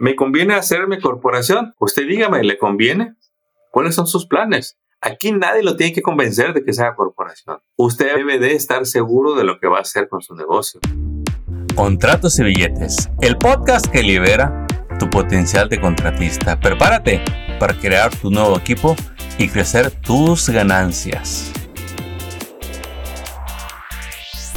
¿Me conviene hacerme corporación? Usted dígame, ¿le conviene? ¿Cuáles son sus planes? Aquí nadie lo tiene que convencer de que sea corporación. Usted debe de estar seguro de lo que va a hacer con su negocio. Contratos y billetes, el podcast que libera tu potencial de contratista. Prepárate para crear tu nuevo equipo y crecer tus ganancias.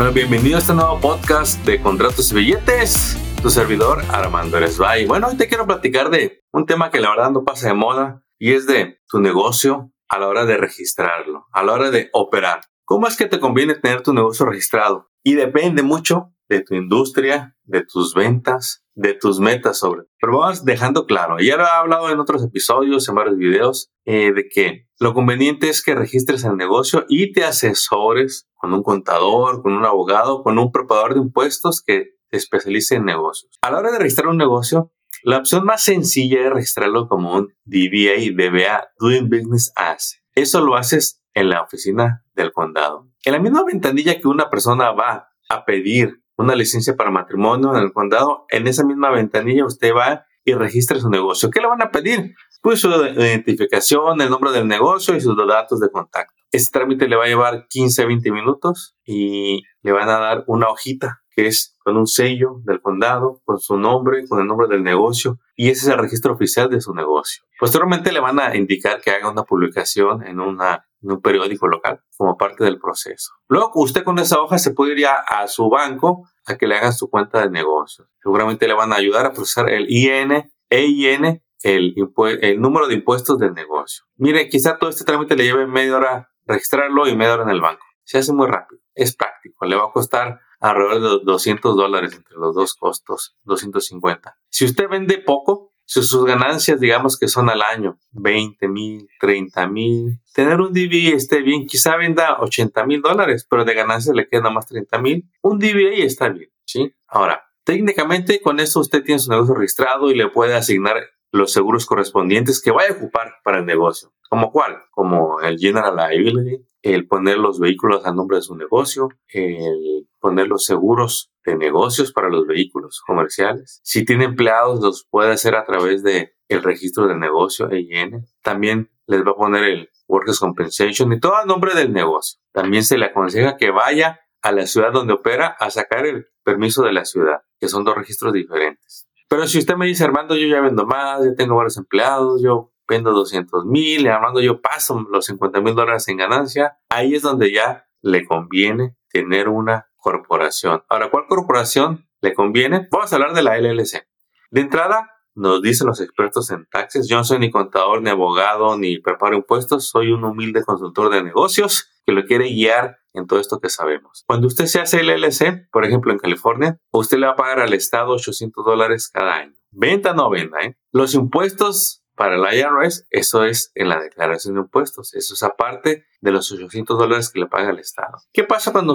Bueno, bienvenido a este nuevo podcast de Contratos y Billetes. Tu servidor Armando Eresbay. Bueno, hoy te quiero platicar de un tema que la verdad no pasa de moda y es de tu negocio a la hora de registrarlo, a la hora de operar. ¿Cómo es que te conviene tener tu negocio registrado? Y depende mucho de tu industria, de tus ventas, de tus metas sobre. Pero vamos dejando claro, ya lo he hablado en otros episodios, en varios videos, eh, de que lo conveniente es que registres el negocio y te asesores con un contador, con un abogado, con un preparador de impuestos que se especialice en negocios. A la hora de registrar un negocio, la opción más sencilla es registrarlo como un DBA, DBA, Doing Business As. Eso lo haces en la oficina del condado. En la misma ventanilla que una persona va a pedir una licencia para matrimonio en el condado, en esa misma ventanilla usted va y registra su negocio. ¿Qué le van a pedir? Pues su identificación, el nombre del negocio y sus datos de contacto. Este trámite le va a llevar 15 a 20 minutos y le van a dar una hojita que es con un sello del condado, con su nombre, con el nombre del negocio y ese es el registro oficial de su negocio. Posteriormente le van a indicar que haga una publicación en una en un periódico local como parte del proceso. Luego usted con esa hoja se puede ir a, su banco a que le hagan su cuenta de negocio. Seguramente le van a ayudar a procesar el IN, EIN, el, el número de impuestos del negocio. Mire, quizá todo este trámite le lleve media hora registrarlo y media hora en el banco. Se hace muy rápido. Es práctico. Le va a costar alrededor de 200 dólares entre los dos costos, 250. Si usted vende poco, si sus ganancias, digamos que son al año 20 mil, 30 mil, tener un DBA esté bien, quizá venda 80 mil dólares, pero de ganancias le queda más 30 mil, un DBA está bien, ¿sí? Ahora, técnicamente con esto usted tiene su negocio registrado y le puede asignar los seguros correspondientes que vaya a ocupar para el negocio. ¿Como cuál? Como el General Liability, el poner los vehículos a nombre de su negocio, el poner los seguros de negocios para los vehículos comerciales. Si tiene empleados, los puede hacer a través de el registro de negocio EIN. También les va a poner el Workers Compensation y todo a nombre del negocio. También se le aconseja que vaya a la ciudad donde opera a sacar el permiso de la ciudad, que son dos registros diferentes. Pero si usted me dice, Armando, yo ya vendo más, yo tengo varios empleados, yo vendo 200 mil, Armando, yo paso los 50 mil dólares en ganancia, ahí es donde ya le conviene tener una corporación. Ahora, ¿cuál corporación le conviene? Vamos a hablar de la LLC. De entrada, nos dicen los expertos en taxes, yo no soy ni contador, ni abogado, ni preparo impuestos, soy un humilde consultor de negocios que lo quiere guiar en todo esto que sabemos. Cuando usted se hace LLC, por ejemplo en California, usted le va a pagar al Estado 800 dólares cada año. Venta no venda, ¿eh? Los impuestos para el IRS, eso es en la declaración de impuestos. Eso es aparte de los 800 dólares que le paga el Estado. ¿Qué pasa cuando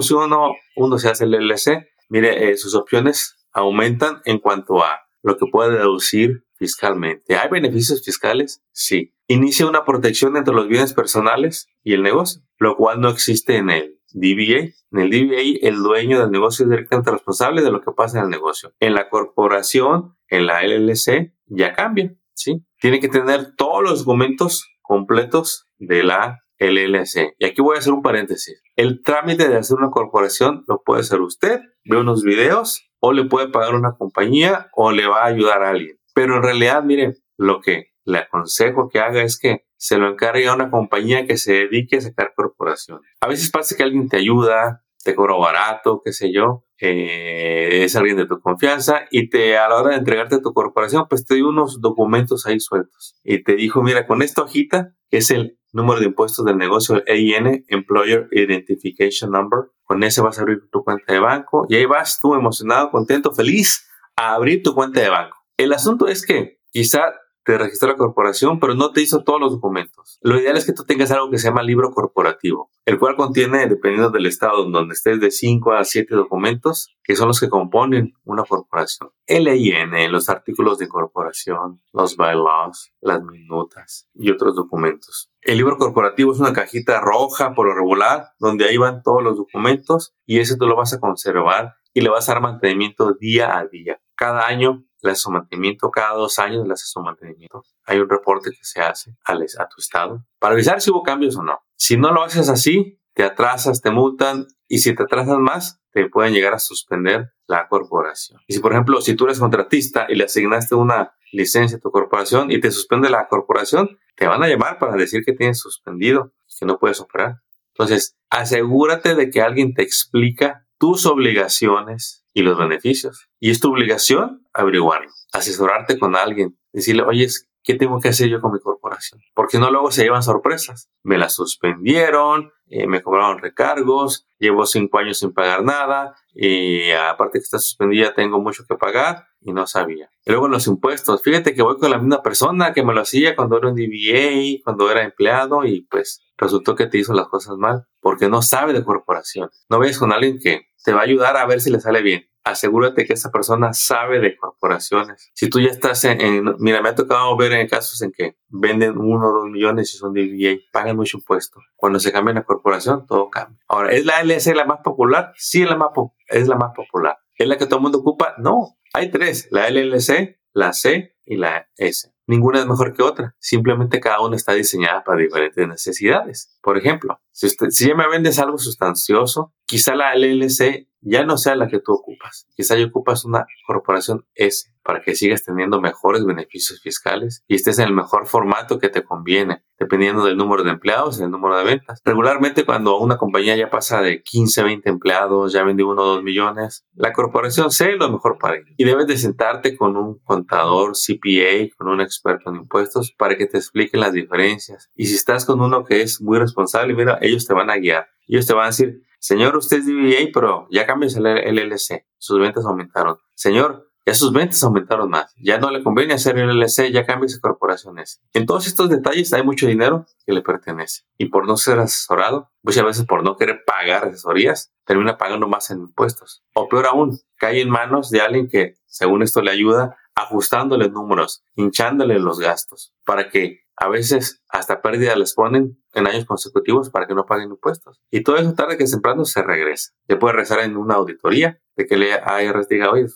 uno se hace el LLC? Mire, eh, sus opciones aumentan en cuanto a lo que puede deducir fiscalmente. ¿Hay beneficios fiscales? Sí. Inicia una protección entre los bienes personales y el negocio, lo cual no existe en el DBA. En el DBA, el dueño del negocio es directamente responsable de lo que pasa en el negocio. En la corporación, en la LLC, ya cambia. ¿Sí? Tiene que tener todos los documentos completos de la LLC. Y aquí voy a hacer un paréntesis. El trámite de hacer una corporación lo puede hacer usted, ve unos videos, o le puede pagar una compañía, o le va a ayudar a alguien. Pero en realidad, mire, lo que le aconsejo que haga es que se lo encargue a una compañía que se dedique a sacar corporaciones. A veces pasa que alguien te ayuda, te cobra barato, qué sé yo, eh, es alguien de tu confianza y te a la hora de entregarte tu corporación, pues te dio unos documentos ahí sueltos y te dijo, mira, con esta hojita, que es el número de impuestos del negocio, el EIN, Employer Identification Number, con ese vas a abrir tu cuenta de banco y ahí vas tú emocionado, contento, feliz a abrir tu cuenta de banco. El asunto es que quizá te registró la corporación, pero no te hizo todos los documentos. Lo ideal es que tú tengas algo que se llama libro corporativo, el cual contiene, dependiendo del estado donde estés, de 5 a 7 documentos, que son los que componen una corporación. El EIN, los artículos de incorporación, los bylaws, las minutas y otros documentos. El libro corporativo es una cajita roja por lo regular, donde ahí van todos los documentos y ese tú lo vas a conservar y le vas a dar mantenimiento día a día. Cada año su mantenimiento cada dos años, su mantenimiento. Hay un reporte que se hace a, a tu estado para avisar si hubo cambios o no. Si no lo haces así, te atrasas, te multan y si te atrasas más, te pueden llegar a suspender la corporación. Y si, por ejemplo, si tú eres contratista y le asignaste una licencia a tu corporación y te suspende la corporación, te van a llamar para decir que tienes suspendido que no puedes operar. Entonces, asegúrate de que alguien te explica tus obligaciones y los beneficios. Y es tu obligación averiguarlo, asesorarte con alguien, decirle, oye, ¿qué tengo que hacer yo con mi corporación? Porque no luego se llevan sorpresas. Me la suspendieron, eh, me cobraron recargos, llevo cinco años sin pagar nada y aparte que está suspendida tengo mucho que pagar y no sabía. Luego los impuestos, fíjate que voy con la misma persona que me lo hacía cuando era un DBA, cuando era empleado y pues resultó que te hizo las cosas mal porque no sabe de corporación. No vayas con alguien que te va a ayudar a ver si le sale bien asegúrate que esa persona sabe de corporaciones. Si tú ya estás en, mira, me ha tocado ver en casos en que venden uno o dos millones y son DBA, pagan mucho impuesto. Cuando se cambia la corporación, todo cambia. Ahora, ¿es la LS la más popular? Sí, es la más, es la más popular. ¿Es la que todo el mundo ocupa? No. Hay tres, la LLC, la C y la S. Ninguna es mejor que otra. Simplemente cada una está diseñada para diferentes necesidades. Por ejemplo, si, usted, si ya me vendes algo sustancioso, quizá la LLC ya no sea la que tú ocupas. Quizá ya ocupas una corporación S para que sigas teniendo mejores beneficios fiscales y estés en el mejor formato que te conviene, dependiendo del número de empleados y el número de ventas. Regularmente cuando una compañía ya pasa de 15, 20 empleados, ya vende uno o dos millones, la corporación es lo mejor para ellos. Y debes de sentarte con un contador CPA, con un experto en impuestos, para que te expliquen las diferencias. Y si estás con uno que es muy responsable, mira, ellos te van a guiar. Ellos te van a decir, señor, usted es DBA, pero ya cambias el LLC. Sus ventas aumentaron. Señor, sus ventas aumentaron más. Ya no le conviene hacer el LLC, ya cambia sus corporaciones. En todos estos detalles hay mucho dinero que le pertenece. Y por no ser asesorado, muchas veces por no querer pagar asesorías, termina pagando más en impuestos. O peor aún, cae en manos de alguien que, según esto, le ayuda ajustándole números, hinchándole los gastos, para que a veces hasta pérdida les ponen en años consecutivos para que no paguen impuestos. Y todo eso tarde que temprano se regresa. Le puede rezar en una auditoría de que el IRS diga, oye,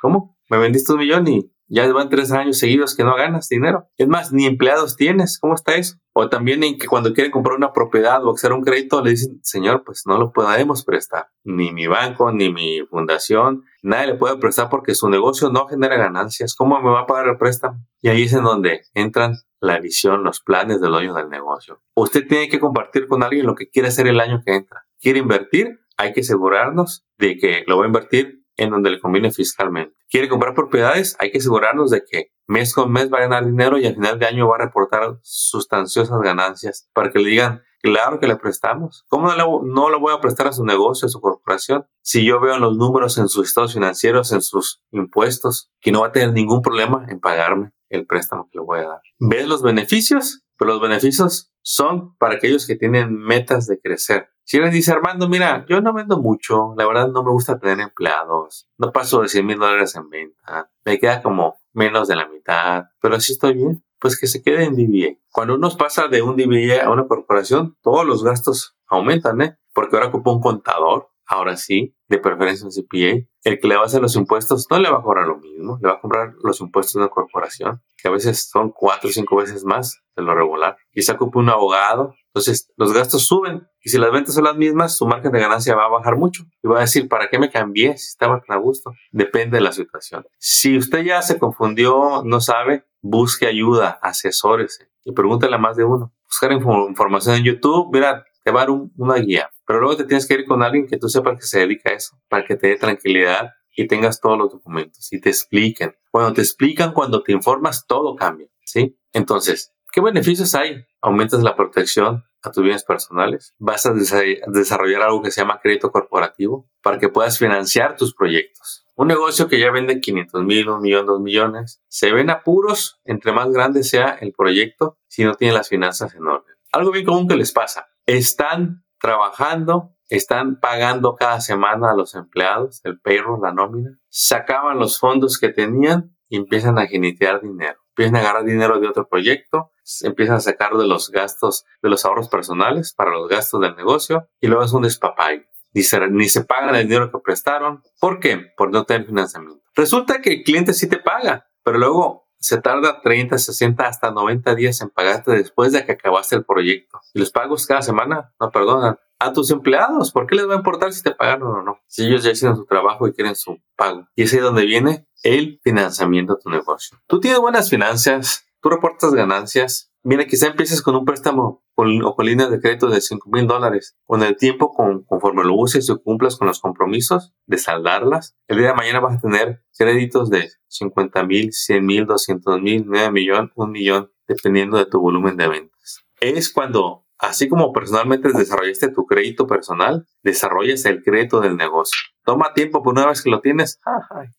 ¿cómo? Me vendiste un millón y ya van tres años seguidos que no ganas dinero. Es más, ni empleados tienes. ¿Cómo está eso? O también en que cuando quieren comprar una propiedad o hacer un crédito, le dicen, señor, pues no lo podemos prestar. Ni mi banco, ni mi fundación, nadie le puede prestar porque su negocio no genera ganancias. ¿Cómo me va a pagar el préstamo? Y ahí es en donde entran la visión, los planes del dueño del negocio. Usted tiene que compartir con alguien lo que quiere hacer el año que entra. ¿Quiere invertir? Hay que asegurarnos de que lo va a invertir en donde le conviene fiscalmente. ¿Quiere comprar propiedades? Hay que asegurarnos de que mes con mes va a ganar dinero y al final de año va a reportar sustanciosas ganancias para que le digan, claro que le prestamos. ¿Cómo no, le, no lo voy a prestar a su negocio, a su corporación? Si yo veo en los números, en sus estados financieros, en sus impuestos, que no va a tener ningún problema en pagarme el préstamo que le voy a dar. ¿Ves los beneficios? Pero los beneficios son para aquellos que tienen metas de crecer. Si les dice Armando, mira, yo no vendo mucho, la verdad no me gusta tener empleados, no paso de 100 mil dólares en venta, me queda como menos de la mitad, pero así estoy bien, pues que se quede en DBA. Cuando uno pasa de un DBA a una corporación, todos los gastos aumentan, ¿eh? Porque ahora ocupa un contador, ahora sí, de preferencia un CPA, el que le va a hacer los impuestos no le va a cobrar lo mismo, le va a comprar los impuestos de una corporación, que a veces son cuatro o cinco veces más de lo regular. Quizá ocupe un abogado, entonces los gastos suben y si las ventas son las mismas, su margen de ganancia va a bajar mucho y va a decir, ¿para qué me cambié si estaba tan a gusto? Depende de la situación. Si usted ya se confundió, no sabe, busque ayuda, asesórese y pregúntele a más de uno. Buscar información en YouTube, mira, te va a dar una guía pero luego te tienes que ir con alguien que tú sepas que se dedica a eso, para que te dé tranquilidad y tengas todos los documentos y te expliquen. Cuando te explican, cuando te informas, todo cambia, ¿sí? Entonces, ¿qué beneficios hay? Aumentas la protección a tus bienes personales. Vas a desarrollar algo que se llama crédito corporativo para que puedas financiar tus proyectos. Un negocio que ya vende 500 mil, un millón, dos millones, se ven apuros entre más grande sea el proyecto si no tiene las finanzas en orden. Algo bien común que les pasa. Están trabajando, están pagando cada semana a los empleados, el payroll, la nómina, sacaban los fondos que tenían y empiezan a genitear dinero. Empiezan a agarrar dinero de otro proyecto, empiezan a sacar de los gastos, de los ahorros personales para los gastos del negocio y luego es un despapay. Ni se, ni pagan el dinero que prestaron. ¿Por qué? Por no tener financiamiento. Resulta que el cliente sí te paga, pero luego se tarda 30, 60, hasta 90 días en pagarte después de que acabaste el proyecto. Y los pagos cada semana no perdonan. A tus empleados, ¿por qué les va a importar si te pagaron o no? Si ellos ya hicieron su trabajo y quieren su pago. Y es ahí donde viene el financiamiento de tu negocio. Tú tienes buenas finanzas, tú reportas ganancias, Mira, quizá empieces con un préstamo o con líneas de crédito de 5 mil dólares. Con el tiempo, conforme lo uses y cumplas con los compromisos de saldarlas, el día de mañana vas a tener créditos de 50 mil, 100 mil, 200 mil, 9 millones, 1 millón, dependiendo de tu volumen de ventas. Es cuando, así como personalmente desarrollaste tu crédito personal, desarrollas el crédito del negocio. Toma tiempo, por una vez que lo tienes,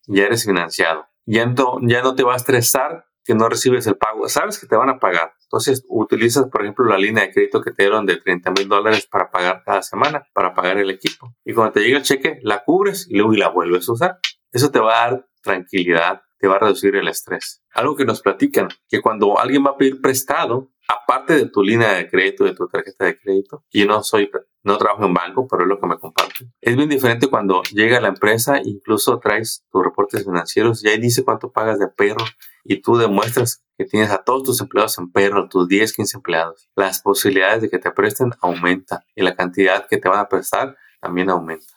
ya eres financiado. Ya no, ya no te va a estresar que no recibes el pago. Sabes que te van a pagar. Entonces utilizas, por ejemplo, la línea de crédito que te dieron de 30 mil dólares para pagar cada semana, para pagar el equipo. Y cuando te llega el cheque, la cubres y luego la vuelves a usar. Eso te va a dar tranquilidad, te va a reducir el estrés. Algo que nos platican, que cuando alguien va a pedir prestado, aparte de tu línea de crédito, de tu tarjeta de crédito, y yo no soy, no trabajo en banco, pero es lo que me comparten. Es bien diferente cuando llega la empresa, incluso traes tus reportes financieros y ahí dice cuánto pagas de perro y tú demuestras que tienes a todos tus empleados en perro, tus 10, 15 empleados. Las posibilidades de que te presten aumentan y la cantidad que te van a prestar también aumenta.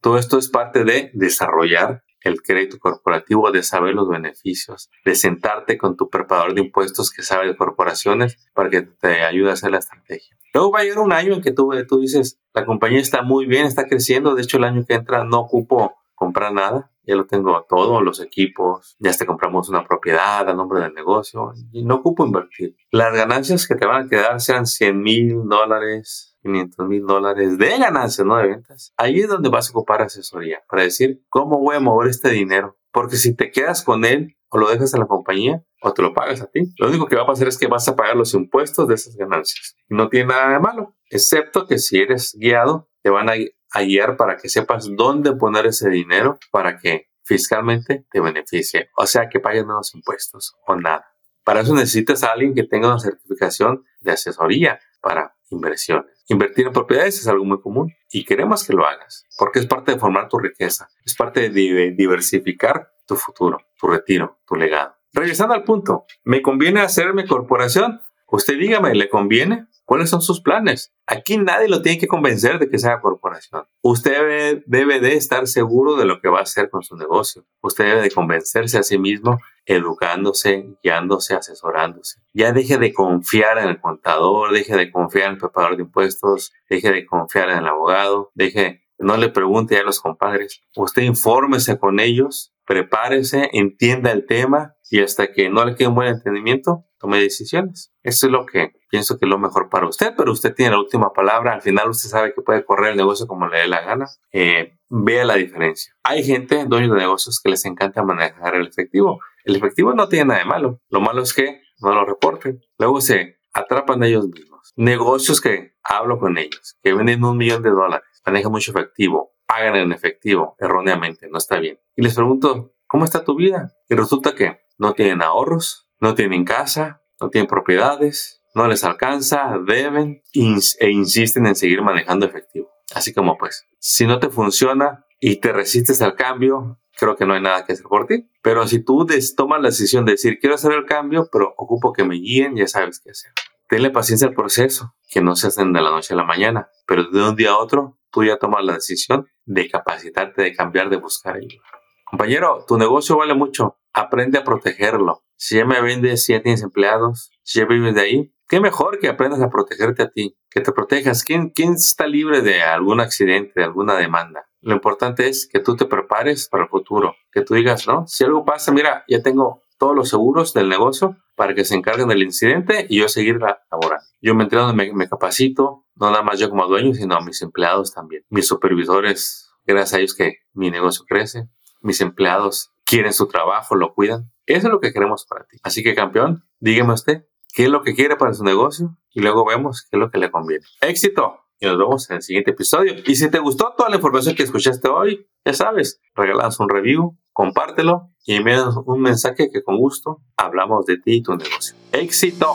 Todo esto es parte de desarrollar el crédito corporativo, de saber los beneficios, de sentarte con tu preparador de impuestos que sabe de corporaciones para que te ayude a hacer la estrategia. Luego va a llegar un año en que tú, tú dices, la compañía está muy bien, está creciendo, de hecho el año que entra no ocupo comprar nada, ya lo tengo todo, los equipos, ya te compramos una propiedad a nombre del negocio y no ocupo invertir. Las ganancias que te van a quedar sean 100 mil dólares, 500 mil dólares de ganancias, no de ventas. Ahí es donde vas a ocupar asesoría para decir cómo voy a mover este dinero. Porque si te quedas con él o lo dejas en la compañía o te lo pagas a ti, lo único que va a pasar es que vas a pagar los impuestos de esas ganancias. No tiene nada de malo, excepto que si eres guiado, te van a a guiar para que sepas dónde poner ese dinero para que fiscalmente te beneficie, o sea, que pagues menos impuestos o nada. Para eso necesitas a alguien que tenga una certificación de asesoría para inversiones. Invertir en propiedades es algo muy común y queremos que lo hagas porque es parte de formar tu riqueza, es parte de diversificar tu futuro, tu retiro, tu legado. Regresando al punto, ¿me conviene hacerme corporación? Usted dígame, ¿le conviene? ¿Cuáles son sus planes? Aquí nadie lo tiene que convencer de que sea corporación. Usted debe, de estar seguro de lo que va a hacer con su negocio. Usted debe de convencerse a sí mismo, educándose, guiándose, asesorándose. Ya deje de confiar en el contador, deje de confiar en el preparador de impuestos, deje de confiar en el abogado, deje, no le pregunte a los compadres. Usted infórmese con ellos, prepárese, entienda el tema y hasta que no le quede un buen entendimiento, tome decisiones. Eso es lo que pienso que es lo mejor para usted, pero usted tiene la última palabra. Al final usted sabe que puede correr el negocio como le dé la gana. Eh, vea la diferencia. Hay gente, dueños de negocios, que les encanta manejar el efectivo. El efectivo no tiene nada de malo. Lo malo es que no lo reporten. Luego se atrapan ellos mismos. Negocios que hablo con ellos, que venden un millón de dólares, manejan mucho efectivo, pagan en efectivo erróneamente, no está bien. Y les pregunto, ¿cómo está tu vida? Y resulta que no tienen ahorros, no tienen casa, no tienen propiedades, no les alcanza, deben e insisten en seguir manejando efectivo. Así como pues, si no te funciona y te resistes al cambio, creo que no hay nada que hacer por ti. Pero si tú tomas la decisión de decir, quiero hacer el cambio, pero ocupo que me guíen, ya sabes qué hacer. Tenle paciencia al proceso, que no se hacen de la noche a la mañana, pero de un día a otro tú ya tomas la decisión de capacitarte, de cambiar, de buscar ayuda. Compañero, tu negocio vale mucho, aprende a protegerlo. Si ya me vendes, si ya tienes empleados, si ya vives de ahí, qué mejor que aprendas a protegerte a ti, que te protejas. ¿Quién, ¿Quién está libre de algún accidente, de alguna demanda? Lo importante es que tú te prepares para el futuro, que tú digas, ¿no? Si algo pasa, mira, ya tengo todos los seguros del negocio para que se encarguen del incidente y yo seguir laborando. Yo me entreno, me, me capacito, no nada más yo como dueño, sino a mis empleados también. Mis supervisores, gracias a ellos que mi negocio crece. Mis empleados quieren su trabajo, lo cuidan. Eso es lo que queremos para ti. Así que campeón, dígame usted qué es lo que quiere para su negocio y luego vemos qué es lo que le conviene. Éxito y nos vemos en el siguiente episodio. Y si te gustó toda la información que escuchaste hoy, ya sabes, regalas un review, compártelo y envíanos un mensaje que con gusto hablamos de ti y tu negocio. Éxito.